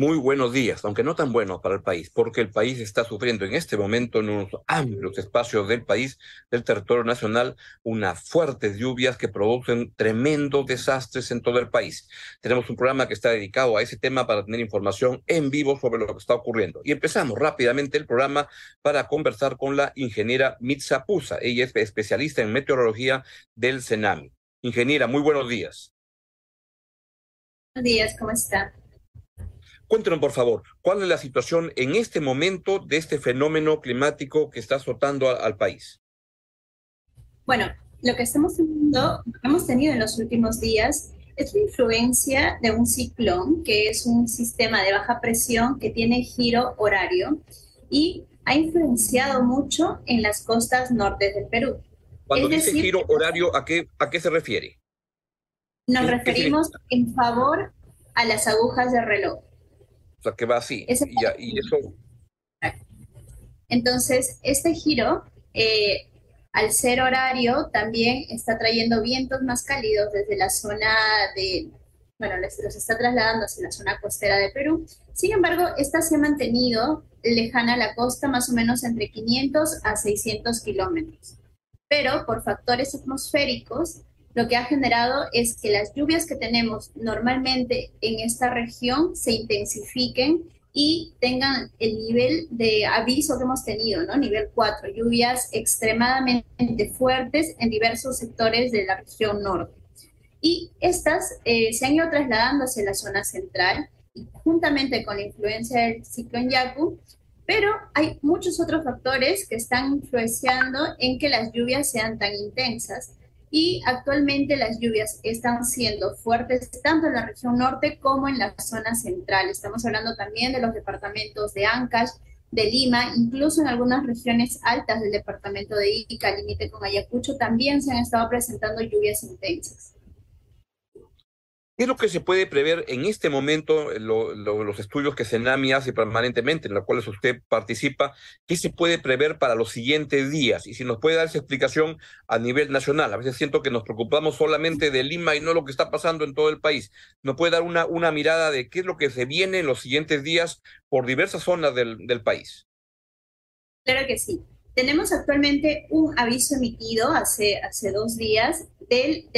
Muy buenos días, aunque no tan buenos para el país, porque el país está sufriendo en este momento en unos amplios espacios del país, del territorio nacional, unas fuertes lluvias que producen tremendos desastres en todo el país. Tenemos un programa que está dedicado a ese tema para tener información en vivo sobre lo que está ocurriendo. Y empezamos rápidamente el programa para conversar con la ingeniera Mitza Pusa. Ella es especialista en meteorología del CENAMI. Ingeniera, muy buenos días. Buenos días, ¿cómo está? Cuéntenos, por favor, cuál es la situación en este momento de este fenómeno climático que está azotando al, país. Bueno, lo que estamos teniendo, hemos tenido en los últimos días es la influencia de un ciclón, que es un sistema de baja presión que tiene giro horario y ha influenciado mucho en las costas norte del Perú. Cuando dice giro horario, ¿a qué, ¿a qué se refiere? Nos referimos en favor a las agujas de reloj. O sea, que va así. y, eso... Entonces, este giro, eh, al ser horario, también está trayendo vientos más cálidos desde la zona de, bueno, los está trasladando hacia la zona costera de Perú. Sin embargo, esta se ha mantenido lejana a la costa, más o menos entre 500 a 600 kilómetros. Pero por factores atmosféricos, lo que ha generado es que las lluvias que tenemos normalmente en esta región se intensifiquen y tengan el nivel de aviso que hemos tenido, ¿no? Nivel 4, lluvias extremadamente fuertes en diversos sectores de la región norte. Y estas eh, se han ido trasladando hacia la zona central juntamente con la influencia del ciclón Yaku, pero hay muchos otros factores que están influenciando en que las lluvias sean tan intensas y actualmente las lluvias están siendo fuertes tanto en la región norte como en la zona central. Estamos hablando también de los departamentos de Ancash, de Lima, incluso en algunas regiones altas del departamento de Ica, límite con Ayacucho, también se han estado presentando lluvias intensas. ¿Qué es lo que se puede prever en este momento, los estudios que Senami hace permanentemente, en los cuales usted participa? ¿Qué se puede prever para los siguientes días? Y si nos puede dar esa explicación a nivel nacional. A veces siento que nos preocupamos solamente de Lima y no lo que está pasando en todo el país. ¿Nos puede dar una, una mirada de qué es lo que se viene en los siguientes días por diversas zonas del, del país? Claro que sí. Tenemos actualmente un aviso emitido hace, hace dos días de,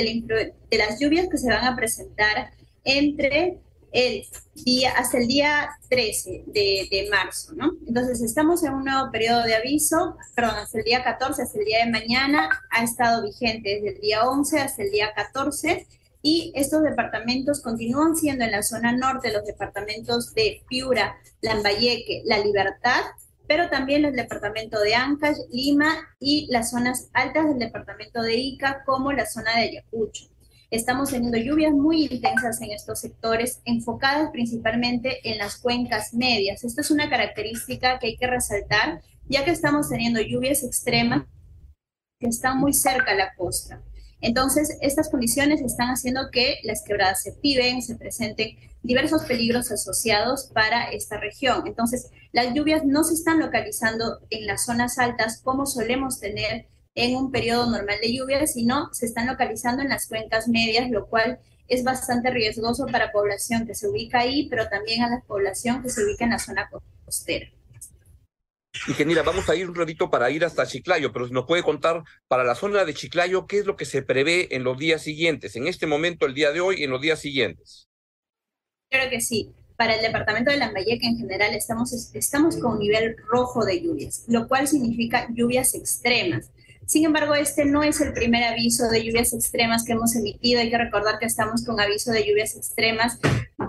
las lluvias que se van a presentar entre el día, hasta el día 13 de, de, marzo, ¿no? Entonces estamos en un nuevo periodo de aviso, perdón, hasta el día 14, hasta el día de mañana, ha estado vigente desde el día 11 hasta el día 14 y estos departamentos continúan siendo en la zona norte los departamentos de Piura, Lambayeque, La Libertad pero también el departamento de Ancash, Lima y las zonas altas del departamento de Ica, como la zona de Ayacucho. Estamos teniendo lluvias muy intensas en estos sectores, enfocadas principalmente en las cuencas medias. Esto es una característica que hay que resaltar, ya que estamos teniendo lluvias extremas que están muy cerca a la costa. Entonces, estas condiciones están haciendo que las quebradas se activen, se presenten diversos peligros asociados para esta región. Entonces, las lluvias no se están localizando en las zonas altas como solemos tener en un periodo normal de lluvias, sino se están localizando en las cuencas medias, lo cual es bastante riesgoso para población que se ubica ahí, pero también a la población que se ubica en la zona costera. Ingeniera, vamos a ir un ratito para ir hasta Chiclayo, pero si nos puede contar para la zona de Chiclayo, ¿qué es lo que se prevé en los días siguientes, en este momento, el día de hoy, en los días siguientes? Claro que sí. Para el departamento de Lambayeque en general estamos, estamos con nivel rojo de lluvias, lo cual significa lluvias extremas. Sin embargo, este no es el primer aviso de lluvias extremas que hemos emitido. Hay que recordar que estamos con aviso de lluvias extremas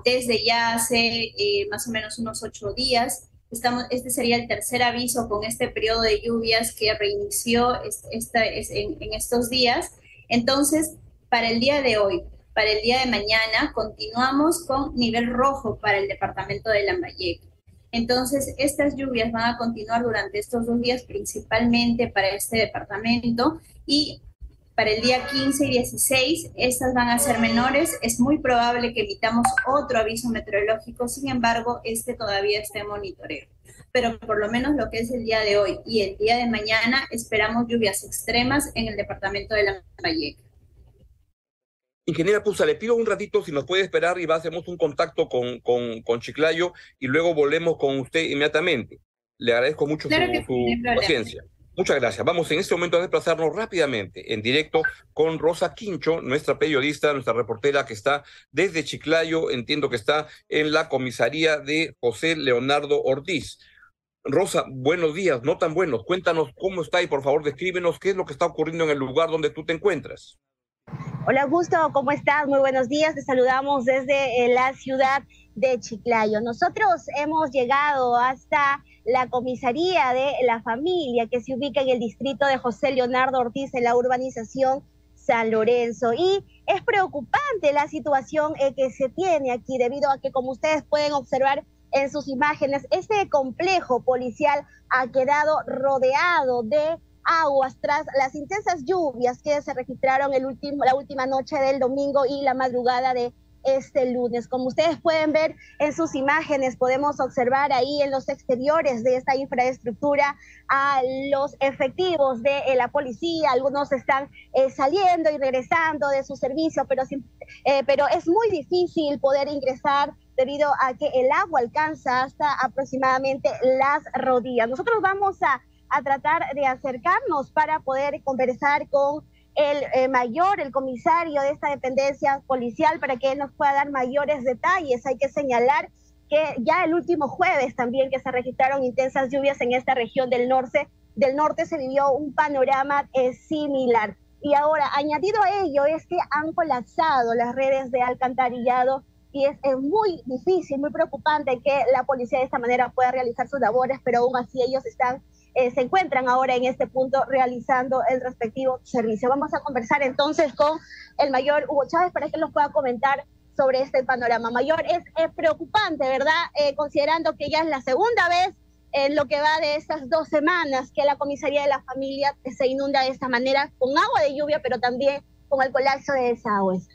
desde ya hace eh, más o menos unos ocho días Estamos, este sería el tercer aviso con este periodo de lluvias que reinició en, en estos días. Entonces, para el día de hoy, para el día de mañana, continuamos con nivel rojo para el departamento de Lambayeque. Entonces, estas lluvias van a continuar durante estos dos días, principalmente para este departamento, y para el día 15 y 16, estas van a ser menores. Es muy probable que evitamos otro aviso meteorológico, sin embargo, este todavía está en monitoreo. Pero por lo menos lo que es el día de hoy y el día de mañana, esperamos lluvias extremas en el departamento de la Valleca. Ingeniera Pusa, le pido un ratito si nos puede esperar y va, hacemos un contacto con, con, con Chiclayo y luego volvemos con usted inmediatamente. Le agradezco mucho su, paciencia. Muchas gracias. Vamos en este momento a desplazarnos rápidamente en directo con Rosa Quincho, nuestra periodista, nuestra reportera que está desde Chiclayo, entiendo que está en la comisaría de José Leonardo Ortiz. Rosa, buenos días, no tan buenos. Cuéntanos cómo está y por favor descríbenos qué es lo que está ocurriendo en el lugar donde tú te encuentras. Hola Augusto, ¿cómo estás? Muy buenos días. Te saludamos desde eh, la ciudad de Chiclayo. Nosotros hemos llegado hasta la comisaría de la familia que se ubica en el distrito de José Leonardo Ortiz en la urbanización San Lorenzo. Y es preocupante la situación eh, que se tiene aquí debido a que, como ustedes pueden observar, en sus imágenes, este complejo policial ha quedado rodeado de aguas tras las intensas lluvias que se registraron el último, la última noche del domingo y la madrugada de este lunes. Como ustedes pueden ver en sus imágenes, podemos observar ahí en los exteriores de esta infraestructura a los efectivos de eh, la policía. Algunos están eh, saliendo y regresando de su servicio, pero, eh, pero es muy difícil poder ingresar debido a que el agua alcanza hasta aproximadamente las rodillas. Nosotros vamos a, tratar de acercarnos para poder conversar con el eh, mayor, el comisario de esta dependencia policial, para que él nos pueda dar mayores detalles. Hay que señalar que ya el último jueves también que se registraron intensas lluvias en esta región del norte, del norte se vivió un panorama eh, similar. Y ahora, añadido a ello, es que han colapsado las redes de alcantarillado y es, muy difícil, muy preocupante que la policía de esta manera pueda realizar sus labores, pero aún así ellos están, eh, se encuentran ahora en este punto realizando el respectivo servicio. Vamos a conversar entonces con el mayor Hugo Chávez para que nos pueda comentar sobre este panorama. Mayor, es, preocupante, ¿verdad? Eh, considerando que ya es la segunda vez en lo que va de estas dos semanas que la comisaría de la familia se inunda de esta manera con agua de lluvia, pero también con el colapso de desagües.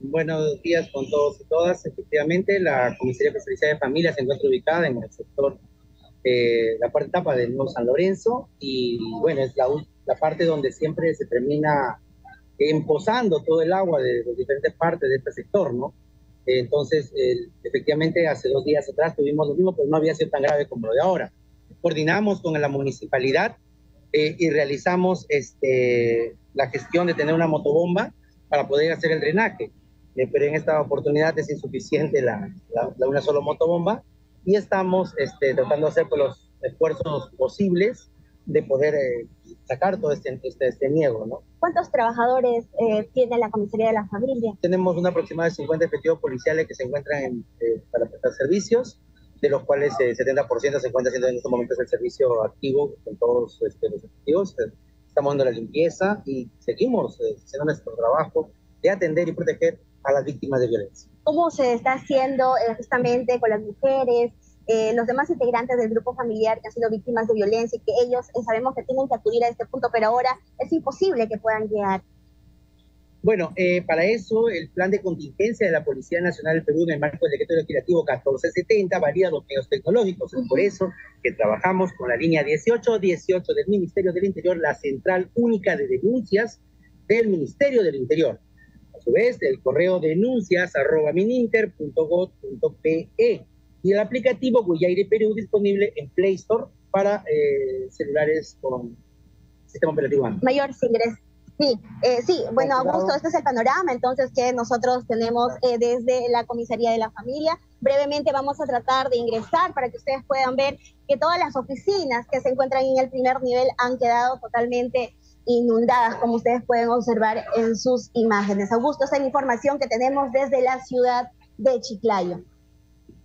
Buenos días con todos y todas. Efectivamente, la Comisaría Especializada de Familia se encuentra ubicada en el sector, eh, la cuarta etapa del Nuevo San Lorenzo y bueno, es la, la parte donde siempre se termina emposando todo el agua de las diferentes partes de este sector, ¿no? Entonces, efectivamente, hace dos días atrás tuvimos lo mismo, pero no había sido tan grave como lo de ahora. Coordinamos con la municipalidad eh, y realizamos este, la gestión de tener una motobomba para poder hacer el drenaje. Eh, pero en esta oportunidad es insuficiente la, la, una sola motobomba y estamos este, tratando de hacer pues, los esfuerzos posibles de poder eh, sacar todo este, este, este, niego. ¿no? ¿Cuántos trabajadores eh, tiene la comisaría de la familia? Tenemos una aproximada de 50 efectivos policiales que se encuentran en, para prestar servicios, de los cuales el 70% se encuentra haciendo en estos momentos el servicio activo con todos este, los efectivos. Estamos dando la limpieza y seguimos haciendo nuestro trabajo de atender y proteger a las víctimas de violencia. ¿Cómo se está haciendo eh, justamente con las mujeres, eh, los demás integrantes del grupo familiar que han sido víctimas de violencia y que ellos eh, sabemos que tienen que acudir a este punto, pero ahora es imposible que puedan llegar? Bueno, para eso el plan de contingencia de la Policía Nacional del Perú en el marco del decreto legislativo 1470 varía los medios tecnológicos. Es por eso que trabajamos con la línea 1818 del Ministerio del Interior, la central única de denuncias del Ministerio del Interior su vez, el correo denuncias arroba mininter.gov.pe y el aplicativo Guyaire Perú disponible en Play Store para eh, celulares con sistema operativo Mayor ingreso. Sí, eh, sí, bueno, Augusto, este es el panorama entonces que nosotros tenemos eh, desde la comisaría de la familia. Brevemente vamos a tratar de ingresar para que ustedes puedan ver que todas las oficinas que se encuentran en el primer nivel han quedado totalmente inundadas, como ustedes pueden observar en sus imágenes. Augusto, esa es la información que tenemos desde la ciudad de Chiclayo.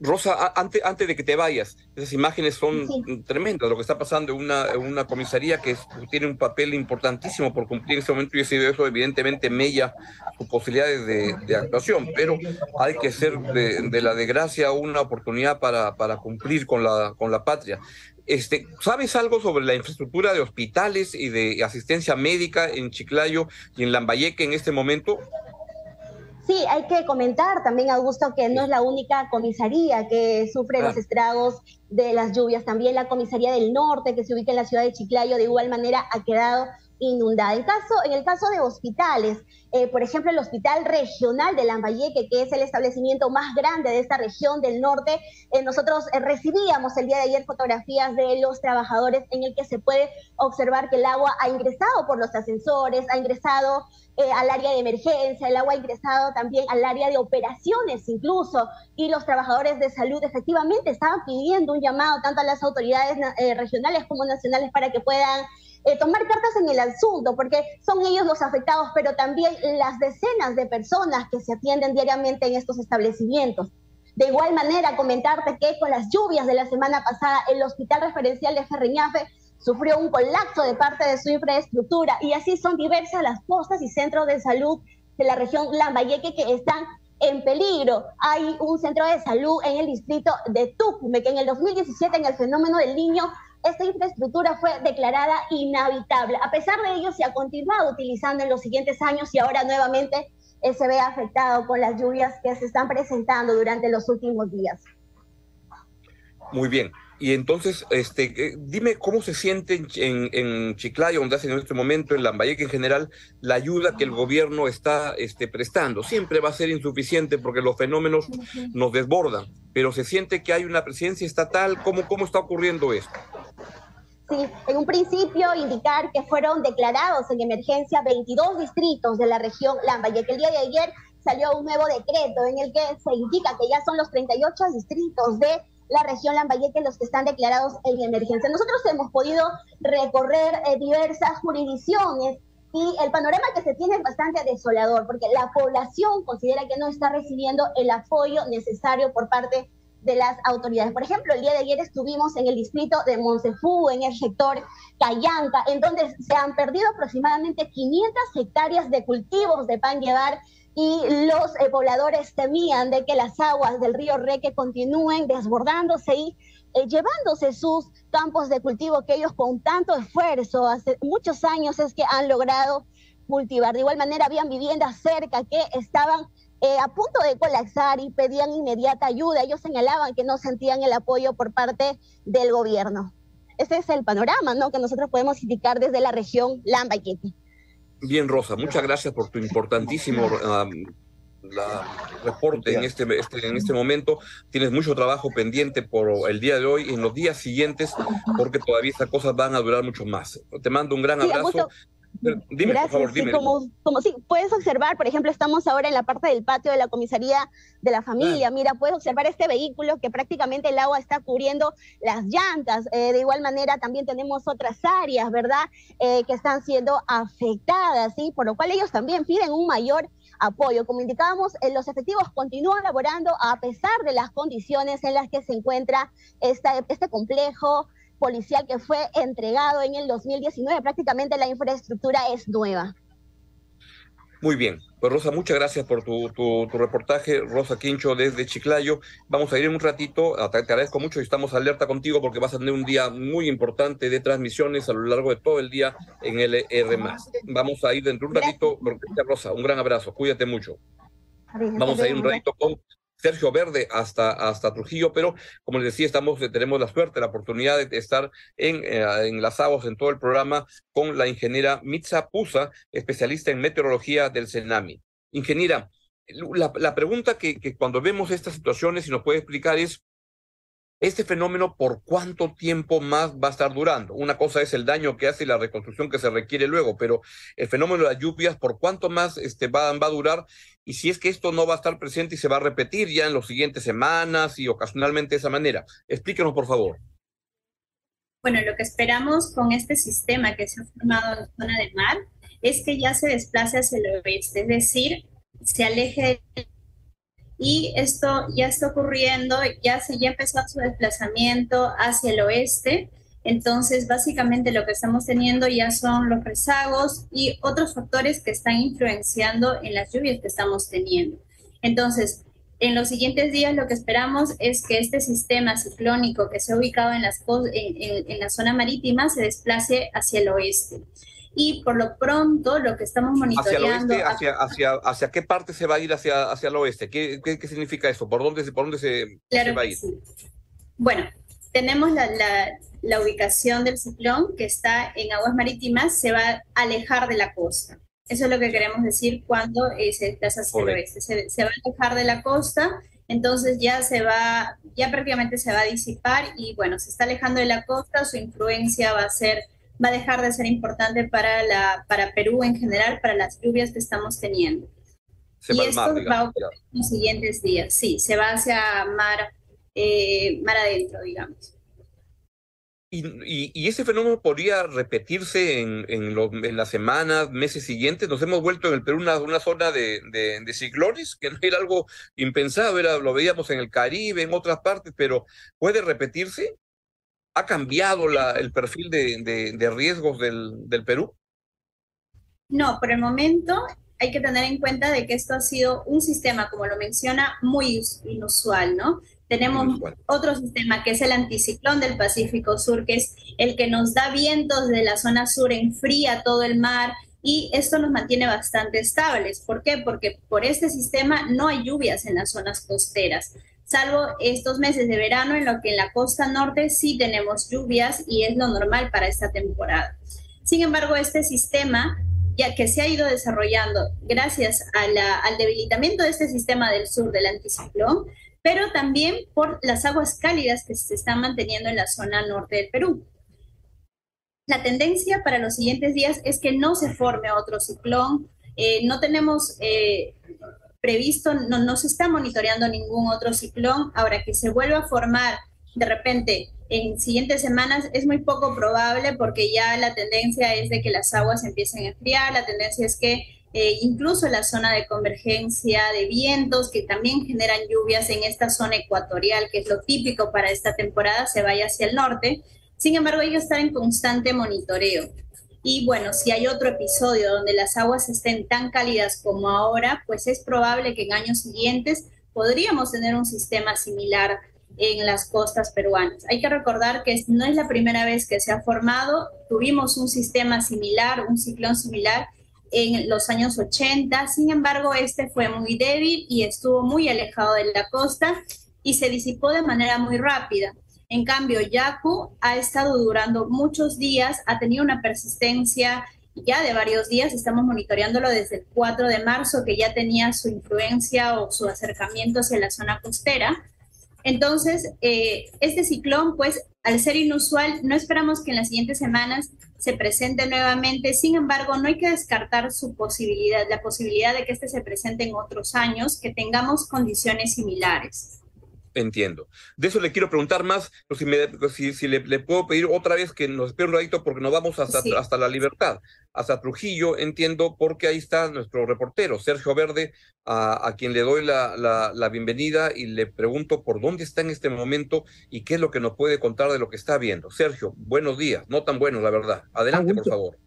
Rosa, antes, antes de que te vayas, esas imágenes son tremendas, lo que está pasando en una, una comisaría que tiene un papel importantísimo por cumplir en este momento y eso evidentemente mella sus posibilidades de, actuación, pero hay que ser de, de, la desgracia una oportunidad para, para cumplir con la, con la patria. Este, ¿Sabes algo sobre la infraestructura de hospitales y de asistencia médica en Chiclayo y en Lambayeque en este momento? Sí, hay que comentar también, Augusto, que no es la única comisaría que sufre los estragos de las lluvias. También la comisaría del norte, que se ubica en la ciudad de Chiclayo, de igual manera ha quedado inundada. En, el caso de hospitales, eh, por ejemplo, el Hospital Regional de Lambayeque, que es el establecimiento más grande de esta región del norte, eh, nosotros eh, recibíamos el día de ayer fotografías de los trabajadores en el que se puede observar que el agua ha ingresado por los ascensores, ha ingresado al área de emergencia, el agua ha ingresado también al área de operaciones incluso, y los trabajadores de salud efectivamente estaban pidiendo un llamado tanto a las autoridades regionales como nacionales para que puedan eh, tomar cartas en el asunto, porque son ellos los afectados, pero también las decenas de personas que se atienden diariamente en estos establecimientos. De igual manera, comentarte que con las lluvias de la semana pasada, el Hospital Referencial de Ferreñafe sufrió un colapso de parte de su infraestructura y así son diversas las postas y centros de salud de la región Lambayeque que están en peligro. Hay un centro de salud en el distrito de Tucume que en el 2017 en el fenómeno del niño esta infraestructura fue declarada inhabitable. A pesar de ello, se ha continuado utilizando en los siguientes años y ahora nuevamente eh, se ve afectado con las lluvias que se están presentando durante los últimos días. Muy bien. Y entonces, este, eh, dime cómo se siente en, en, Chiclayo, donde hacen en este momento, en Lambayeque en general, la ayuda que el gobierno está este, prestando. Siempre va a ser insuficiente porque los fenómenos nos desbordan, pero se siente que hay una presencia estatal. ¿Cómo, cómo está ocurriendo esto? Sí, en un principio indicar que fueron declarados en emergencia 22 distritos de la región Lambayeque. El día de ayer salió un nuevo decreto en el que se indica que ya son los 38 distritos de la región Lambayeque los que están declarados en emergencia. Nosotros hemos podido recorrer eh, diversas jurisdicciones y el panorama que se tiene es bastante desolador porque la población considera que no está recibiendo el apoyo necesario por parte de las autoridades. Por ejemplo, el día de ayer estuvimos en el distrito de Monsefú, en el sector Cayanca, en donde se han perdido aproximadamente 500 hectáreas de cultivos de pan llevar y los eh, pobladores temían de que las aguas del río Reque continúen desbordándose y eh, llevándose sus campos de cultivo que ellos con tanto esfuerzo, hace muchos años es que han logrado cultivar. De igual manera, habían viviendas cerca que estaban eh, a punto de colapsar y pedían inmediata ayuda. Ellos señalaban que no sentían el apoyo por parte del gobierno. Ese es el panorama ¿no? que nosotros podemos indicar desde la región Lambayeque. Bien, Rosa, muchas gracias por tu importantísimo reporte en este, este, en este momento. Tienes mucho trabajo pendiente por el día de hoy y en los días siguientes, porque todavía estas cosas van a durar mucho más. Te mando un gran abrazo. Dime, por favor, dime. como, como sí, puedes observar, por ejemplo, estamos ahora en la parte del patio de la comisaría de la familia. Mira, puedes observar este vehículo que prácticamente el agua está cubriendo las llantas. Eh, de igual manera, también tenemos otras áreas, ¿verdad?, eh, que están siendo afectadas, ¿sí? Por lo cual ellos también piden un mayor apoyo. Como indicábamos, eh, los efectivos continúan laborando a pesar de las condiciones en las que se encuentra esta, este complejo policial que fue entregado en el 2019. Prácticamente la infraestructura es nueva. Muy bien. Pues Rosa, muchas gracias por tu, tu, reportaje. Rosa Quincho desde Chiclayo. Vamos a ir en un ratito. Te, agradezco mucho y estamos alerta contigo porque vas a tener un día muy importante de transmisiones a lo largo de todo el día en LR. Vamos a ir dentro de un ratito. Rosa, un gran abrazo. Cuídate mucho. Vamos a ir un ratito con Sergio Verde hasta, hasta Trujillo, pero como les decía, estamos, tenemos la suerte, la oportunidad de estar en, eh, enlazados en todo el programa con la ingeniera Mitza Pusa, especialista en meteorología del CENAMI. Ingeniera, la, la pregunta que, que cuando vemos estas situaciones, y nos puede explicar es, este fenómeno por cuánto tiempo más va a estar durando. Una cosa es el daño que hace y la reconstrucción que se requiere luego, pero el fenómeno de las lluvias, por cuánto más este, va, va a durar y si es que esto no va a estar presente y se va a repetir ya en las siguientes semanas y ocasionalmente de esa manera. Explíquenos, por favor. Bueno, lo que esperamos con este sistema que se ha formado en zona de mar es que ya se desplace hacia el oeste, es decir, se aleje y esto ya está ocurriendo, ya se ya empezó su desplazamiento hacia el oeste. Entonces, básicamente lo que estamos teniendo ya son los rezagos y otros factores que están influenciando en las lluvias que estamos teniendo. Entonces, en los siguientes días lo que esperamos es que este sistema ciclónico que se ha ubicado en, la zona marítima se desplace hacia el oeste y por lo pronto lo que estamos monitoreando... ¿Hacia el oeste? ¿Hacia, hacia, qué parte se va a ir hacia, hacia el oeste? ¿Qué, qué, significa eso? ¿Por dónde, por dónde se, va a ir? Bueno, tenemos la, la ubicación del ciclón, que está en aguas marítimas, se va a alejar de la costa. Eso es lo que queremos decir cuando eh, se desplaza hacia el oeste. Se, se, va a alejar de la costa, entonces ya se va, ya prácticamente se va a disipar y bueno, se está alejando de la costa, su influencia va a ser, va a dejar de ser importante para la, para Perú en general, para las lluvias que estamos teniendo. y esto va a ocurrir en los siguientes días. Sí, se va hacia mar, eh, mar adentro, digamos. Y, y, ese fenómeno podría repetirse en, en, en, las semanas, meses siguientes. Nos hemos vuelto en el Perú una, una zona de, de, de, ciclones, que no era algo impensado, era, lo veíamos en el Caribe, en otras partes, pero ¿puede repetirse? ¿Ha cambiado la, el perfil de, de riesgos del, del Perú? No, por el momento hay que tener en cuenta de que esto ha sido un sistema, como lo menciona, muy inusual, ¿no? Tenemos otro sistema que es el anticiclón del Pacífico Sur, que es el que nos da vientos de la zona sur, enfría todo el mar y esto nos mantiene bastante estables. ¿Por qué? Porque por este sistema no hay lluvias en las zonas costeras, salvo estos meses de verano en lo que en la costa norte sí tenemos lluvias y es lo normal para esta temporada. Sin embargo, este sistema ya que se ha ido desarrollando gracias al debilitamiento de este sistema del sur del anticiclón, pero también por las aguas cálidas que se están manteniendo en la zona norte del Perú. La tendencia para los siguientes días es que no se forme otro ciclón. Eh, no tenemos eh, previsto, no, no se está monitoreando ningún otro ciclón. Ahora que se vuelva a formar de repente en siguientes semanas es muy poco probable porque ya la tendencia es de que las aguas empiecen a enfriar, la tendencia es que eh, incluso la zona de convergencia de vientos que también generan lluvias en esta zona ecuatorial, que es lo típico para esta temporada, se vaya hacia el norte. Sin embargo, hay que estar en constante monitoreo. Y bueno, si hay otro episodio donde las aguas estén tan cálidas como ahora, pues es probable que en años siguientes podríamos tener un sistema similar en las costas peruanas. Hay que recordar que no es la primera vez que se ha formado, tuvimos un sistema similar, un ciclón similar en los años 80. Sin embargo, este fue muy débil y estuvo muy alejado de la costa y se disipó de manera muy rápida. En cambio, Yaku ha estado durando muchos días, ha tenido una persistencia ya de varios días, estamos monitoreándolo desde el 4 de marzo, que ya tenía su influencia o su acercamiento hacia la zona costera. Entonces, eh, este ciclón, pues, al ser inusual, no esperamos que en las siguientes semanas se presente nuevamente. Sin embargo, no hay que descartar su posibilidad, la posibilidad de que este se presente en otros años, que tengamos condiciones similares. Entiendo. De eso le quiero preguntar más, pero si, me, si, si le, le, puedo pedir otra vez que nos espere un ratito porque nos vamos hasta, sí. hasta la libertad, hasta Trujillo, entiendo, porque ahí está nuestro reportero, Sergio Verde, a, a quien le doy la, la, la, bienvenida y le pregunto por dónde está en este momento y qué es lo que nos puede contar de lo que está viendo. Sergio, buenos días, no tan buenos, la verdad. Adelante, Augusto. por favor.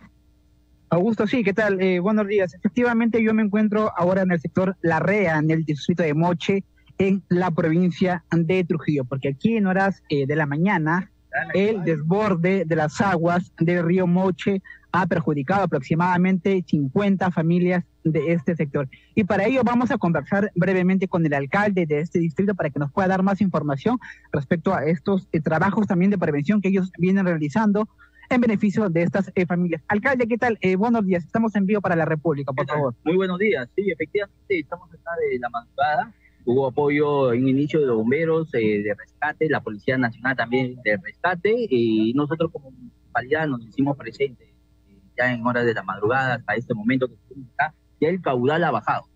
Augusto, sí, ¿qué tal? Eh, buenos días. Efectivamente, yo me encuentro ahora en el sector La Rea, en el distrito de Moche, en la provincia de Trujillo, porque aquí en horas eh, de la mañana el desborde de las aguas del río Moche ha perjudicado aproximadamente 50 familias de este sector. Y para ello vamos a conversar brevemente con el alcalde de este distrito para que nos pueda dar más información respecto a estos eh, trabajos también de prevención que ellos vienen realizando en beneficio de estas eh, familias. Alcalde, ¿qué tal? Eh, buenos días, estamos en vivo para la República, por favor. Muy buenos días, sí, efectivamente estamos acá de la madrugada hubo apoyo en inicio de bomberos, eh, de rescate, la Policía Nacional también de rescate, y nosotros como municipalidad nos hicimos presentes eh, ya en horas de la madrugada hasta este momento que estamos acá, ya el caudal ha bajado.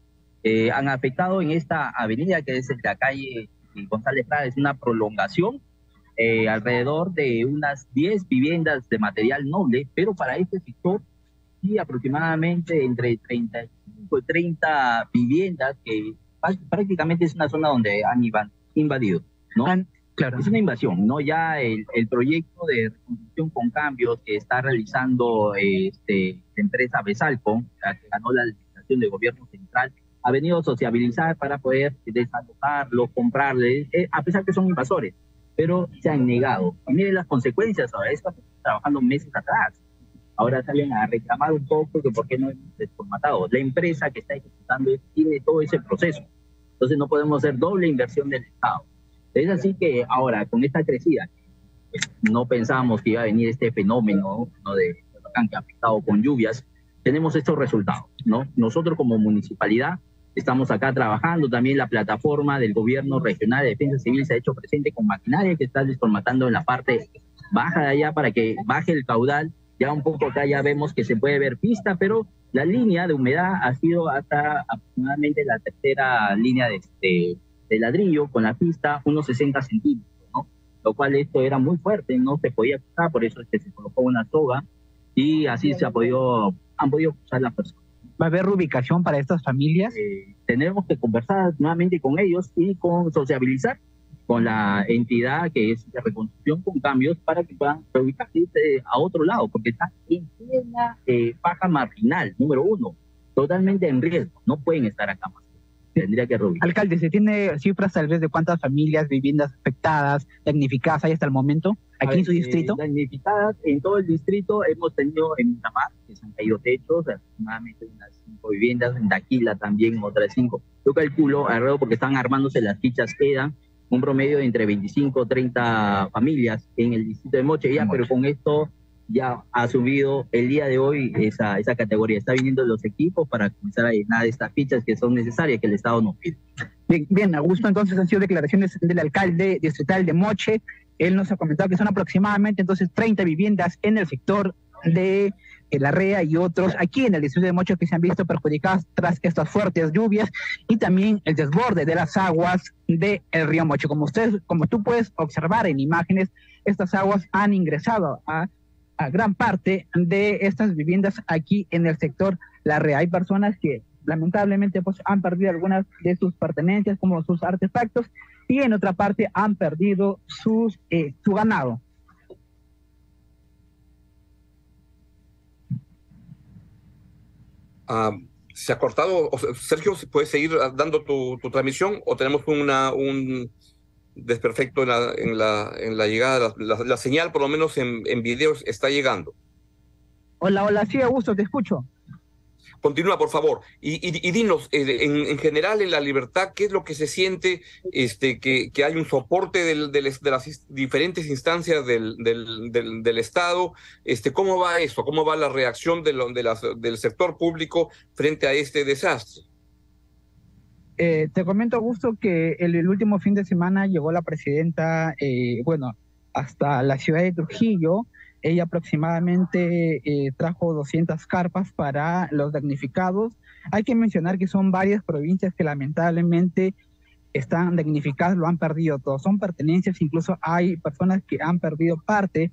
Eh, han afectado en esta avenida que es la calle González Prada, es una prolongación, alrededor de unas 10 viviendas de material noble, pero para este sector sí aproximadamente entre 35 y 30 viviendas que prácticamente es una zona donde han invadido, ¿no? claro. Es una invasión, ¿no? Ya el, el, proyecto de reconstrucción con cambios que está realizando este, la empresa Besalco, que ganó la licitación de gobierno central, ha venido a sociabilizar para poder desalojarlos, comprarles, eh, a pesar que son invasores, pero se han negado. Y miren las consecuencias ahora, esto trabajando meses atrás. Ahora salen a reclamar un poco que por qué no hemos desformatado. La empresa que está ejecutando tiene todo ese proceso. Entonces no podemos hacer doble inversión del Estado. Es así que ahora, con esta crecida, pues, no pensábamos que iba a venir este fenómeno ¿no? de huracán que ha afectado con lluvias, tenemos estos resultados, ¿no? Nosotros como municipalidad estamos acá trabajando, también la plataforma del gobierno regional de defensa civil se ha hecho presente con maquinaria que está desformatando en la parte baja de allá para que baje el caudal, ya un poco acá ya vemos que se puede ver pista, pero la línea de humedad ha sido hasta aproximadamente la tercera línea de, este, de ladrillo con la pista, unos 60 centímetros, ¿no? Lo cual esto era muy fuerte, no se podía cruzar, por eso es que se colocó una soga y así se ha podido, han podido cruzar las personas. ¿Va a haber ubicación para estas familias? Eh, tenemos que conversar nuevamente con ellos y con sociabilizar con la entidad que es de reconstrucción con cambios para que puedan reubicarse a otro lado, porque está en plena eh, paja marginal, número uno, totalmente en riesgo, no pueden estar acá más. Tendría que reubicar. Alcalde, ¿se tiene cifras tal vez de cuántas familias, viviendas afectadas, damnificadas hay hasta el momento aquí en su distrito? Eh, damnificadas en todo el distrito hemos tenido en Miramar, que se han caído techos, aproximadamente unas cinco viviendas, en Daquila también otras cinco. Yo calculo alrededor porque están armándose las fichas, quedan un promedio de entre 25 o 30 familias en el distrito de Moche, ya, pero con esto ya ha subido el día de hoy esa, esa categoría. Está viniendo los equipos para comenzar a llenar estas fichas que son necesarias, que el Estado nos pide. Bien, bien, Augusto, entonces han sido declaraciones del alcalde distrital de Moche. Él nos ha comentado que son aproximadamente entonces 30 viviendas en el sector de la REA y otros aquí en el distrito de Mocho que se han visto perjudicadas tras estas fuertes lluvias y también el desborde de las aguas del río Mocho. Como usted, como tú puedes observar en imágenes, estas aguas han ingresado a, gran parte de estas viviendas aquí en el sector La REA. Hay personas que lamentablemente pues, han perdido algunas de sus pertenencias como sus artefactos y en otra parte han perdido sus, eh, su ganado. Ah, ¿Se ha cortado? Sergio, ¿puedes seguir dando tu, transmisión o tenemos una, un desperfecto en la, en la, llegada? La, señal, por lo menos en, en videos, está llegando. Hola, hola, sí, Augusto, te escucho. Continúa, por favor. Y, dinos, eh, en, general, en la libertad, ¿qué es lo que se siente este, que, que hay un soporte del, de las diferentes instancias del, del, Estado? Este, ¿Cómo va eso? ¿Cómo va la reacción de, de las, del sector público frente a este desastre? Eh, te comento, Augusto, que el, último fin de semana llegó la presidenta, eh, bueno, hasta la ciudad de Trujillo, ella aproximadamente eh, trajo 200 carpas para los damnificados. Hay que mencionar que son varias provincias que lamentablemente están damnificadas, lo han perdido todo. Son pertenencias, incluso hay personas que han perdido parte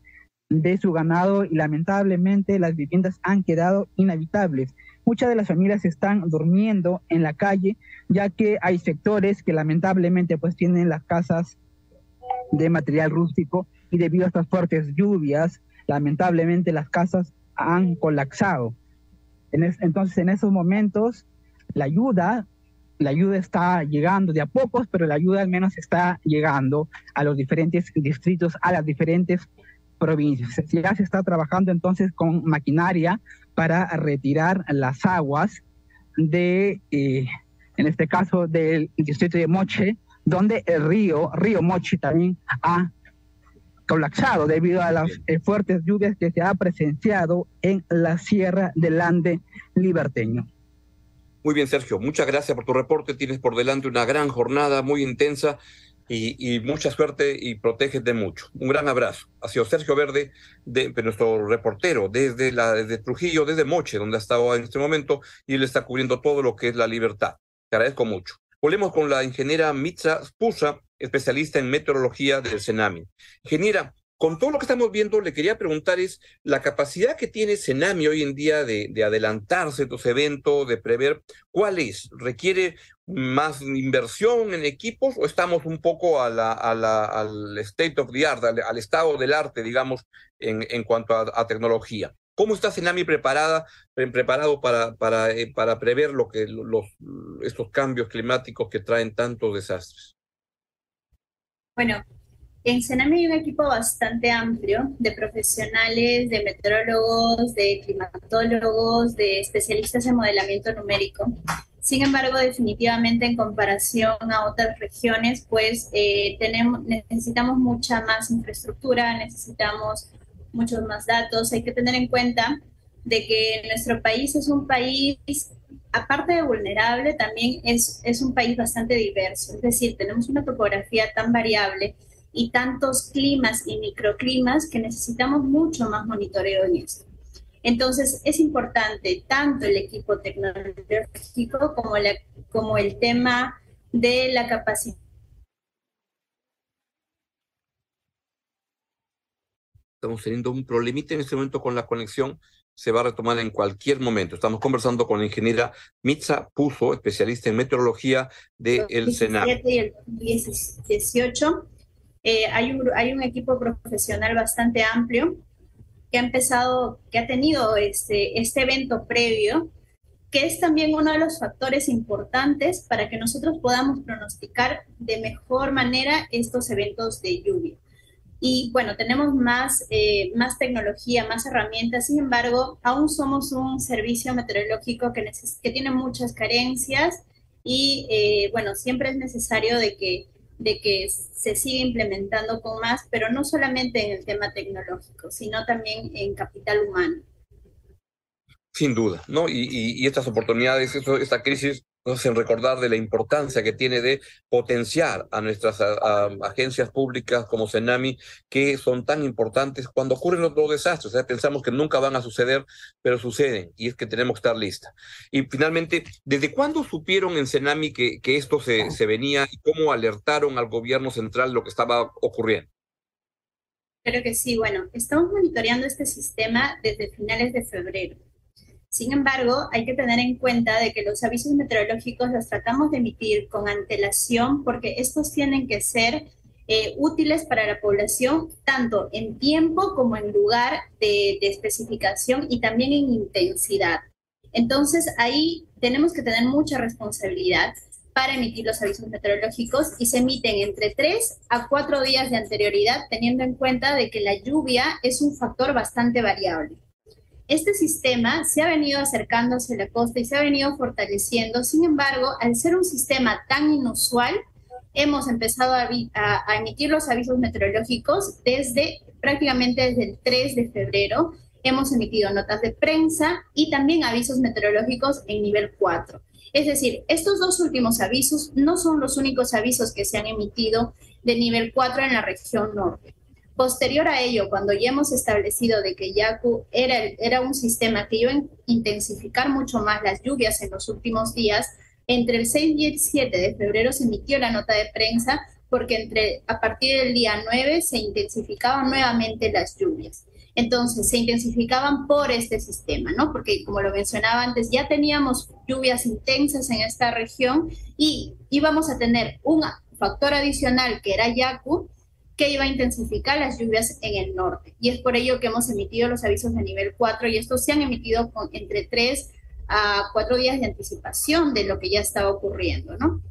de su ganado y lamentablemente las viviendas han quedado inhabitables. Muchas de las familias están durmiendo en la calle, ya que hay sectores que lamentablemente pues tienen las casas de material rústico y debido a estas fuertes lluvias lamentablemente las casas han colapsado. entonces, en esos momentos, la ayuda, la ayuda está llegando de a pocos, pero la ayuda al menos está llegando a los diferentes distritos, a las diferentes provincias. Ya se está trabajando entonces con maquinaria para retirar las aguas de, eh, en este caso, del distrito de Moche, donde el río, río Moche también ha colapsado debido a las eh, fuertes lluvias que se ha presenciado en la Sierra del Ande liberteño. Muy bien, Sergio, muchas gracias por tu reporte. Tienes por delante una gran jornada muy intensa y, mucha suerte y protégete mucho. Un gran abrazo. Ha sido Sergio Verde, de, nuestro reportero desde, la, desde Trujillo, desde Moche, donde ha estado en este momento, y él está cubriendo todo lo que es la libertad. Te agradezco mucho. Volvemos con la ingeniera Mitza Spusa, especialista en meteorología del Senami. Ingeniera, con todo lo que estamos viendo, le quería preguntar es la capacidad que tiene Senami hoy en día de, adelantarse a estos eventos, de prever, ¿cuál es? ¿Requiere más inversión en equipos o estamos un poco a la, al state of the art, al, estado del arte, digamos, en, en cuanto a, tecnología? ¿Cómo está Senami preparada, preparado para, para, eh, para prever lo que, los, estos cambios climáticos que traen tantos desastres? Bueno, en Senami hay un equipo bastante amplio de profesionales, de meteorólogos, de climatólogos, de especialistas en modelamiento numérico. Sin embargo, definitivamente en comparación a otras regiones, pues eh, tenemos, necesitamos mucha más infraestructura, necesitamos muchos más datos. Hay que tener en cuenta de que nuestro país es un país, aparte de vulnerable, también es, es un país bastante diverso. Es decir, tenemos una topografía tan variable y tantos climas y microclimas que necesitamos mucho más monitoreo en esto. Entonces, es importante tanto el equipo tecnológico como, como el tema de la capacidad. Estamos teniendo un problemita en este momento con la conexión. Se va a retomar en cualquier momento. Estamos conversando con la ingeniera Mitza Puzo, especialista en meteorología del de Senado. Y el 18 eh, hay, un, hay un equipo profesional bastante amplio que ha empezado, que ha tenido este, este evento previo, que es también uno de los factores importantes para que nosotros podamos pronosticar de mejor manera estos eventos de lluvia. Y bueno, tenemos más, eh, más tecnología, más herramientas, sin embargo, aún somos un servicio meteorológico que, que tiene muchas carencias y eh, bueno, siempre es necesario de que de que se siga implementando con más, pero no solamente en el tema tecnológico, sino también en capital humano. Sin duda, ¿no? Y, y, estas oportunidades, esta crisis nos recordar de la importancia que tiene de potenciar a nuestras agencias públicas como Senami, que son tan importantes cuando ocurren los, desastres. O sea, pensamos que nunca van a suceder, pero suceden y es que tenemos que estar listas. Y finalmente, ¿desde cuándo supieron en Senami que, que esto se, se venía y cómo alertaron al gobierno central lo que estaba ocurriendo? Creo que sí, bueno, estamos monitoreando este sistema desde finales de febrero. Sin embargo, hay que tener en cuenta de que los avisos meteorológicos los tratamos de emitir con antelación porque estos tienen que ser eh, útiles para la población tanto en tiempo como en lugar de, especificación y también en intensidad. Entonces, ahí tenemos que tener mucha responsabilidad para emitir los avisos meteorológicos y se emiten entre 3 a 4 días de anterioridad, teniendo en cuenta de que la lluvia es un factor bastante variable. Este sistema se ha venido acercándose a la costa y se ha venido fortaleciendo. Sin embargo, al ser un sistema tan inusual, hemos empezado a, emitir los avisos meteorológicos desde prácticamente desde el 3 de febrero. Hemos emitido notas de prensa y también avisos meteorológicos en nivel 4. Es decir, estos dos últimos avisos no son los únicos avisos que se han emitido de nivel 4 en la región norte. Posterior a ello, cuando ya hemos establecido de que Yaku era, era un sistema que iba a intensificar mucho más las lluvias en los últimos días, entre el 6 y el 7 de febrero se emitió la nota de prensa porque entre, a partir del día 9 se intensificaban nuevamente las lluvias. Entonces, se intensificaban por este sistema, ¿no? Porque, como lo mencionaba antes, ya teníamos lluvias intensas en esta región y íbamos a tener un factor adicional que era Yaku, que iba a intensificar las lluvias en el norte. Y es por ello que hemos emitido los avisos de nivel 4 y estos se han emitido con entre 3 a 4 días de anticipación de lo que ya estaba ocurriendo, ¿no?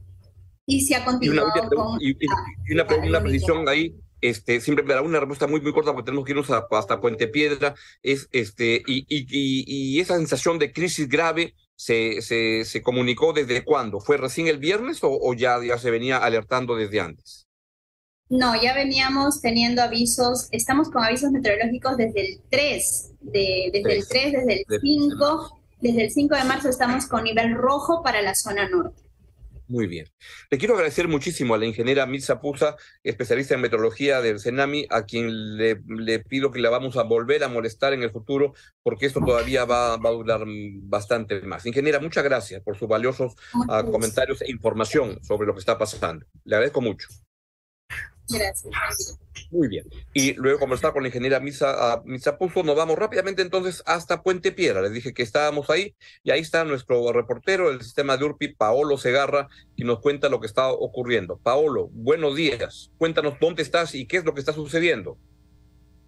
Y se ha continuado y una, con... Y, una, precisión ahí, este, siempre me da una respuesta muy, muy corta porque tenemos que irnos hasta Puente Piedra, es, este, y, y, esa sensación de crisis grave se, se, se comunicó desde cuándo? ¿Fue recién el viernes o, o ya, ya se venía alertando desde antes? No, ya veníamos teniendo avisos, estamos con avisos meteorológicos desde el 3, de, desde el 3, desde el 5, desde el 5 de marzo estamos con nivel rojo para la zona norte. Muy bien. Le quiero agradecer muchísimo a la ingeniera Mirza Pusa, especialista en meteorología del CENAMI, a quien le, le, pido que la vamos a volver a molestar en el futuro, porque esto todavía va, va a durar bastante más. Ingeniera, muchas gracias por sus valiosos uh, comentarios e información sobre lo que está pasando. Le agradezco mucho. Gracias. Muy bien. Y luego conversar con la ingeniera Misa, uh, Misa Puso, nos vamos rápidamente entonces hasta Puente Piedra. Les dije que estábamos ahí y ahí está nuestro reportero del sistema de URPI, Paolo Segarra, y nos cuenta lo que está ocurriendo. Paolo, buenos días. Cuéntanos dónde estás y qué es lo que está sucediendo.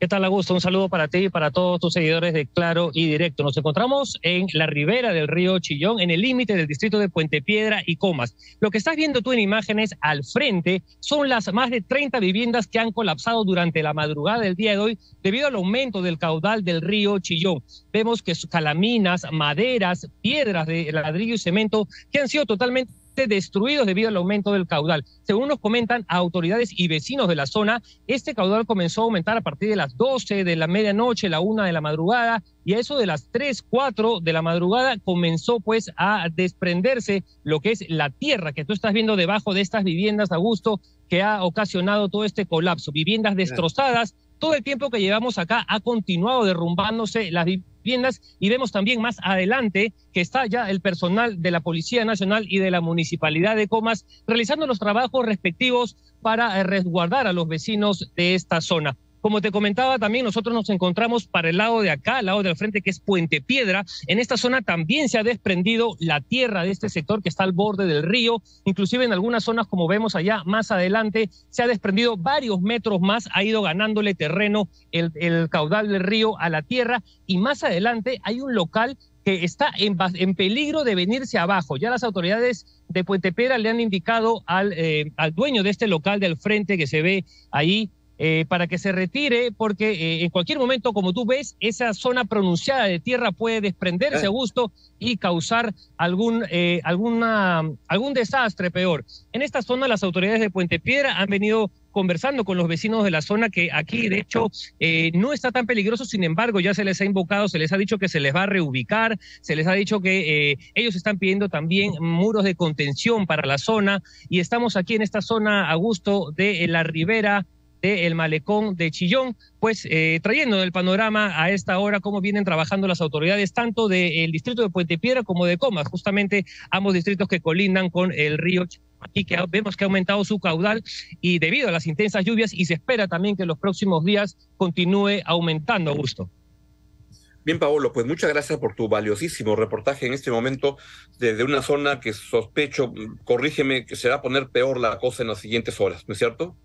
¿Qué tal, Augusto? Un saludo para ti y para todos tus seguidores de Claro y Directo. Nos encontramos en la ribera del río Chillón, en el límite del distrito de Puente Piedra y Comas. Lo que estás viendo tú en imágenes al frente son las más de 30 viviendas que han colapsado durante la madrugada del día de hoy debido al aumento del caudal del río Chillón. Vemos que calaminas, maderas, piedras de ladrillo y cemento que han sido totalmente destruidos debido al aumento del caudal. Según nos comentan autoridades y vecinos de la zona, este caudal comenzó a aumentar a partir de las 12 de la medianoche, la 1 de la madrugada, y a eso de las 3, 4 de la madrugada comenzó pues a desprenderse lo que es la tierra que tú estás viendo debajo de estas viviendas, Augusto, que ha ocasionado todo este colapso. Viviendas destrozadas, todo el tiempo que llevamos acá ha continuado derrumbándose las viviendas y vemos también más adelante que está ya el personal de la Policía Nacional y de la Municipalidad de Comas realizando los trabajos respectivos para eh, resguardar a los vecinos de esta zona. Como te comentaba, también nosotros nos encontramos para el lado de acá, al lado del frente, que es Puente Piedra. En esta zona también se ha desprendido la tierra de este sector que está al borde del río. Inclusive en algunas zonas, como vemos allá más adelante, se ha desprendido varios metros más, ha ido ganándole terreno el, caudal del río a la tierra. Y más adelante hay un local que está en, en, peligro de venirse abajo. Ya las autoridades de Puente Piedra le han indicado al, eh, al dueño de este local del frente que se ve ahí eh, para que se retire, porque eh, en cualquier momento, como tú ves, esa zona pronunciada de tierra puede desprenderse a gusto y causar algún, eh, alguna, algún desastre peor. En esta zona, las autoridades de Puente Piedra han venido conversando con los vecinos de la zona que aquí de hecho no está tan peligroso, sin embargo ya se les ha invocado, se les ha dicho que se les va a reubicar, se les ha dicho que ellos están pidiendo también muros de contención para la zona y estamos aquí en esta zona a gusto de la ribera del malecón de Chillón, pues eh, trayendo el panorama a esta hora cómo vienen trabajando las autoridades tanto del distrito de Puente Piedra como de Comas, justamente ambos distritos que colindan con el río Aquí que vemos que ha aumentado su caudal y debido a las intensas lluvias y se espera también que en los próximos días continúe aumentando, Augusto. Bien, Paolo, pues muchas gracias por tu valiosísimo reportaje en este momento desde una zona que sospecho, corrígeme, que se va a poner peor la cosa en las siguientes horas, ¿no es cierto?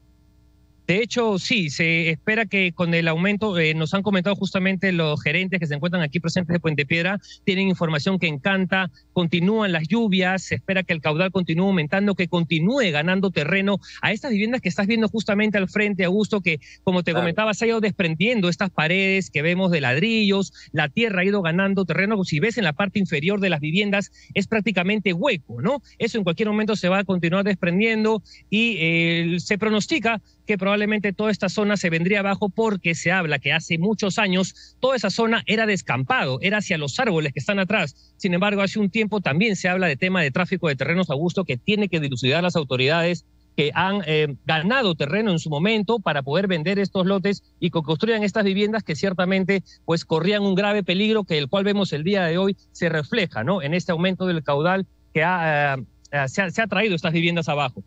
De hecho, sí, se espera que con el aumento, eh, nos han comentado justamente los gerentes que se encuentran aquí presentes de Puente Piedra, tienen información que encanta, continúan las lluvias, se espera que el caudal continúe aumentando, que continúe ganando terreno a estas viviendas que estás viendo justamente al frente, Augusto, que como te comentaba, se ha ido desprendiendo estas paredes que vemos de ladrillos, la tierra ha ido ganando terreno, si ves en la parte inferior de las viviendas es prácticamente hueco, ¿no? Eso en cualquier momento se va a continuar desprendiendo y eh, se pronostica que probablemente toda esta zona se vendría abajo porque se habla que hace muchos años toda esa zona era descampado, era hacia los árboles que están atrás. Sin embargo, hace un tiempo también se habla de tema de tráfico de terrenos a gusto que tiene que dilucidar las autoridades que han eh, ganado terreno en su momento para poder vender estos lotes y que construyan estas viviendas que ciertamente pues corrían un grave peligro que el cual vemos el día de hoy se refleja ¿no? en este aumento del caudal que ha, eh, eh, se, ha, traído estas viviendas abajo.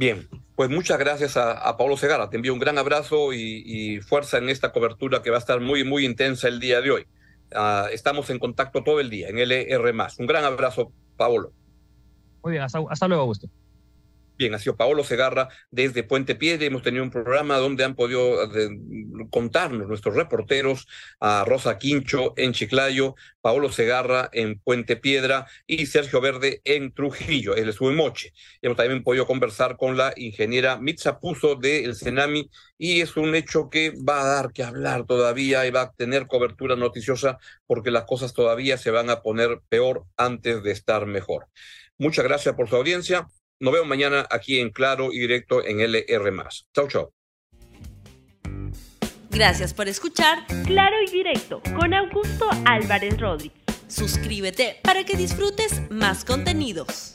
Bien, pues muchas gracias a, Pablo Segarra. Te envío un gran abrazo y, fuerza en esta cobertura que va a estar muy, muy intensa el día de hoy. Ah, estamos en contacto todo el día en LR. Un gran abrazo, Pablo. Muy bien, hasta, hasta luego, Augusto. Bien, ha sido Paolo Segarra desde Puente Piedra. Hemos tenido un programa donde han podido eh, contarnos nuestros reporteros a Rosa Quincho en Chiclayo, Paolo Segarra en Puente Piedra y Sergio Verde en Trujillo, el Moche. Hemos también podido conversar con la ingeniera Mitza Puzo del Cenami y es un hecho que va a dar que hablar todavía y va a tener cobertura noticiosa porque las cosas todavía se van a poner peor antes de estar mejor. Muchas gracias por su audiencia. Nos vemos mañana aquí en Claro y Directo en LR. Chau, chau. Gracias por escuchar Claro y Directo con Augusto Álvarez Rodríguez. Suscríbete para que disfrutes más contenidos.